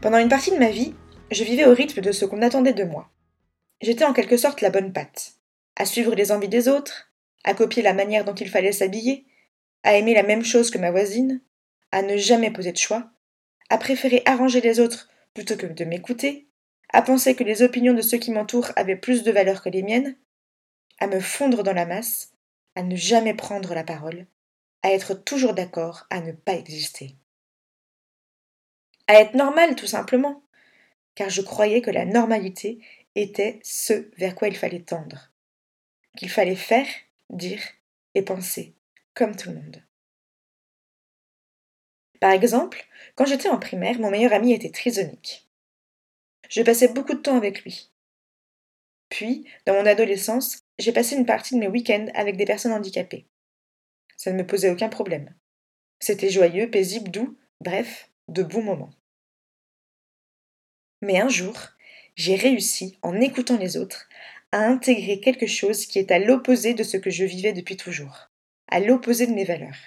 Pendant une partie de ma vie, je vivais au rythme de ce qu'on attendait de moi. J'étais en quelque sorte la bonne patte, à suivre les envies des autres, à copier la manière dont il fallait s'habiller, à aimer la même chose que ma voisine, à ne jamais poser de choix, à préférer arranger les autres plutôt que de m'écouter, à penser que les opinions de ceux qui m'entourent avaient plus de valeur que les miennes, à me fondre dans la masse, à ne jamais prendre la parole, à être toujours d'accord à ne pas exister à être normal tout simplement, car je croyais que la normalité était ce vers quoi il fallait tendre, qu'il fallait faire, dire et penser comme tout le monde. Par exemple, quand j'étais en primaire, mon meilleur ami était trisomique. Je passais beaucoup de temps avec lui. Puis, dans mon adolescence, j'ai passé une partie de mes week-ends avec des personnes handicapées. Ça ne me posait aucun problème. C'était joyeux, paisible, doux, bref, de bons moments. Mais un jour, j'ai réussi, en écoutant les autres, à intégrer quelque chose qui est à l'opposé de ce que je vivais depuis toujours, à l'opposé de mes valeurs.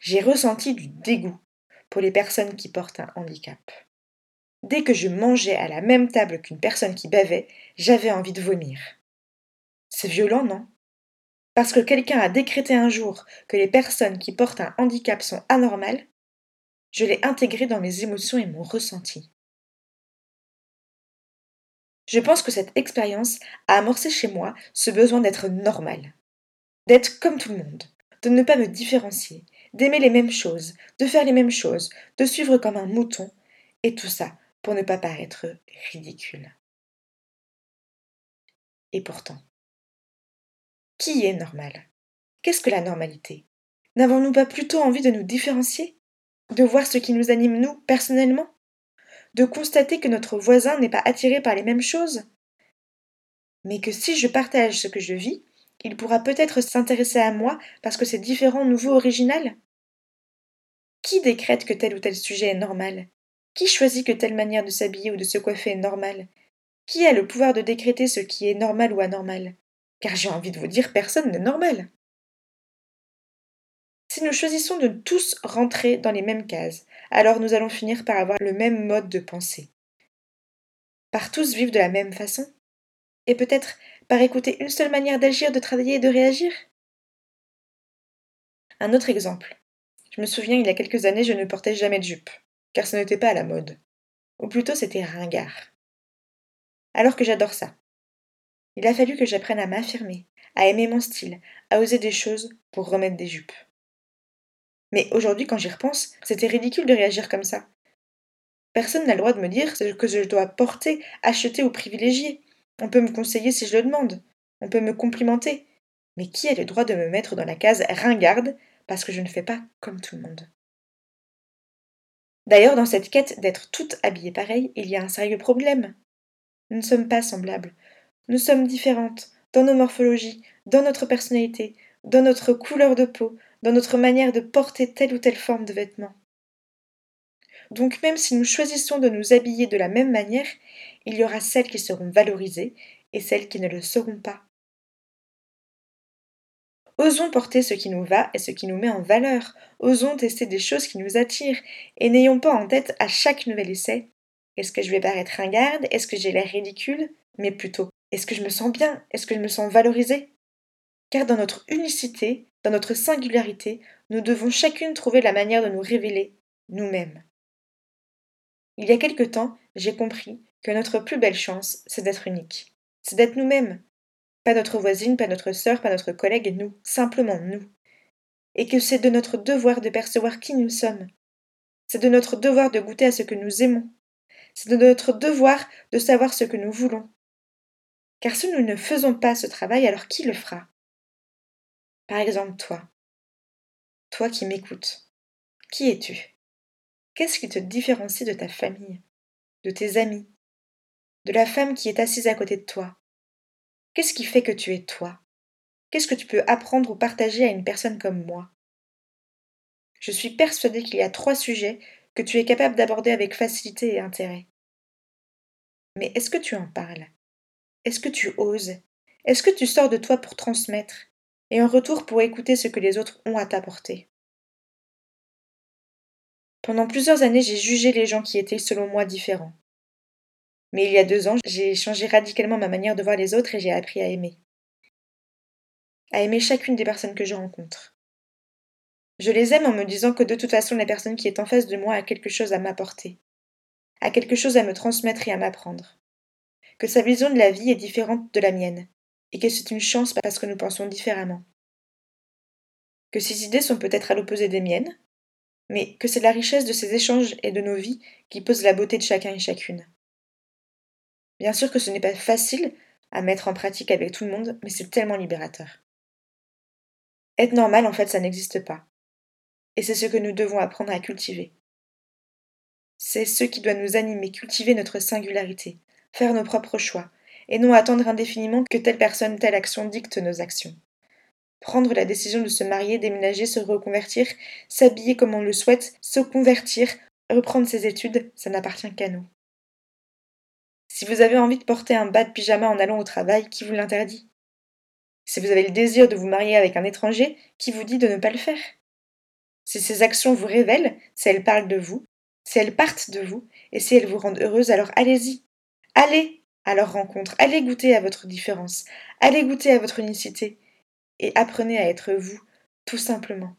J'ai ressenti du dégoût pour les personnes qui portent un handicap. Dès que je mangeais à la même table qu'une personne qui bavait, j'avais envie de vomir. C'est violent, non? Parce que quelqu'un a décrété un jour que les personnes qui portent un handicap sont anormales, je l'ai intégré dans mes émotions et mon ressenti. Je pense que cette expérience a amorcé chez moi ce besoin d'être normal, d'être comme tout le monde, de ne pas me différencier, d'aimer les mêmes choses, de faire les mêmes choses, de suivre comme un mouton, et tout ça pour ne pas paraître ridicule. Et pourtant, qui est normal? Qu'est-ce que la normalité? N'avons-nous pas plutôt envie de nous différencier? De voir ce qui nous anime nous personnellement? De constater que notre voisin n'est pas attiré par les mêmes choses. Mais que si je partage ce que je vis, il pourra peut-être s'intéresser à moi parce que c'est différent, nouveau, original. Qui décrète que tel ou tel sujet est normal? Qui choisit que telle manière de s'habiller ou de se coiffer est normale? Qui a le pouvoir de décréter ce qui est normal ou anormal? Car j'ai envie de vous dire, personne n'est normal. Si nous choisissons de tous rentrer dans les mêmes cases, alors nous allons finir par avoir le même mode de pensée. Par tous vivre de la même façon? Et peut-être par écouter une seule manière d'agir, de travailler et de réagir? Un autre exemple. Je me souviens, il y a quelques années, je ne portais jamais de jupe, car ce n'était pas à la mode. Ou plutôt, c'était ringard. Alors que j'adore ça. Il a fallu que j'apprenne à m'affirmer, à aimer mon style, à oser des choses pour remettre des jupes. Mais aujourd'hui, quand j'y repense, c'était ridicule de réagir comme ça. Personne n'a le droit de me dire ce que je dois porter, acheter ou privilégier. On peut me conseiller si je le demande. On peut me complimenter. Mais qui a le droit de me mettre dans la case ringarde parce que je ne fais pas comme tout le monde? D'ailleurs, dans cette quête d'être toutes habillées pareilles, il y a un sérieux problème. Nous ne sommes pas semblables. Nous sommes différentes dans nos morphologies, dans notre personnalité, dans notre couleur de peau, dans notre manière de porter telle ou telle forme de vêtements. Donc même si nous choisissons de nous habiller de la même manière, il y aura celles qui seront valorisées et celles qui ne le seront pas. Osons porter ce qui nous va et ce qui nous met en valeur, osons tester des choses qui nous attirent, et n'ayons pas en tête à chaque nouvel essai est-ce que je vais paraître ringarde Est-ce que j'ai l'air ridicule Mais plutôt, est-ce que je me sens bien Est-ce que je me sens valorisée? Car dans notre unicité, dans notre singularité, nous devons chacune trouver la manière de nous révéler nous-mêmes. Il y a quelque temps, j'ai compris que notre plus belle chance, c'est d'être unique. C'est d'être nous-mêmes. Pas notre voisine, pas notre sœur, pas notre collègue, nous, simplement nous. Et que c'est de notre devoir de percevoir qui nous sommes. C'est de notre devoir de goûter à ce que nous aimons. C'est de notre devoir de savoir ce que nous voulons. Car si nous ne faisons pas ce travail, alors qui le fera? Par exemple, toi. Toi qui m'écoutes. Qui es-tu? Qu'est-ce qui te différencie de ta famille? De tes amis, de la femme qui est assise à côté de toi? Qu'est-ce qui fait que tu es toi? Qu'est-ce que tu peux apprendre ou partager à une personne comme moi? Je suis persuadée qu'il y a trois sujets que tu es capable d'aborder avec facilité et intérêt. Mais est-ce que tu en parles? Est-ce que tu oses? Est-ce que tu sors de toi pour transmettre? Et en retour pour écouter ce que les autres ont à t'apporter Pendant plusieurs années, j'ai jugé les gens qui étaient selon moi différents. Mais il y a deux ans, j'ai changé radicalement ma manière de voir les autres et j'ai appris à aimer. À aimer chacune des personnes que je rencontre. Je les aime en me disant que de toute façon la personne qui est en face de moi a quelque chose à m'apporter, a quelque chose à me transmettre et à m'apprendre, que sa vision de la vie est différente de la mienne, et que c'est une chance parce que nous pensons différemment, que ses idées sont peut-être à l'opposé des miennes, mais que c'est la richesse de ces échanges et de nos vies qui pose la beauté de chacun et chacune. Bien sûr que ce n'est pas facile à mettre en pratique avec tout le monde, mais c'est tellement libérateur. Être normal, en fait, ça n'existe pas et c'est ce que nous devons apprendre à cultiver. C'est ce qui doit nous animer, cultiver notre singularité, faire nos propres choix, et non attendre indéfiniment que telle personne, telle action dicte nos actions. Prendre la décision de se marier, déménager, se reconvertir, s'habiller comme on le souhaite, se convertir, reprendre ses études, ça n'appartient qu'à nous. Si vous avez envie de porter un bas de pyjama en allant au travail, qui vous l'interdit? Si vous avez le désir de vous marier avec un étranger, qui vous dit de ne pas le faire? Si ces actions vous révèlent, si elles parlent de vous, si elles partent de vous, et si elles vous rendent heureuse, alors allez-y. Allez à leur rencontre, allez goûter à votre différence, allez goûter à votre unicité, et apprenez à être vous, tout simplement.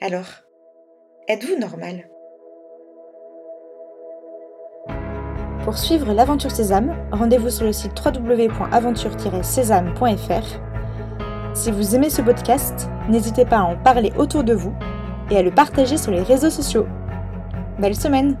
Alors, êtes-vous normal? Pour suivre l'aventure Sésame, rendez-vous sur le site www.aventure-sésame.fr si vous aimez ce podcast, n'hésitez pas à en parler autour de vous et à le partager sur les réseaux sociaux. Belle semaine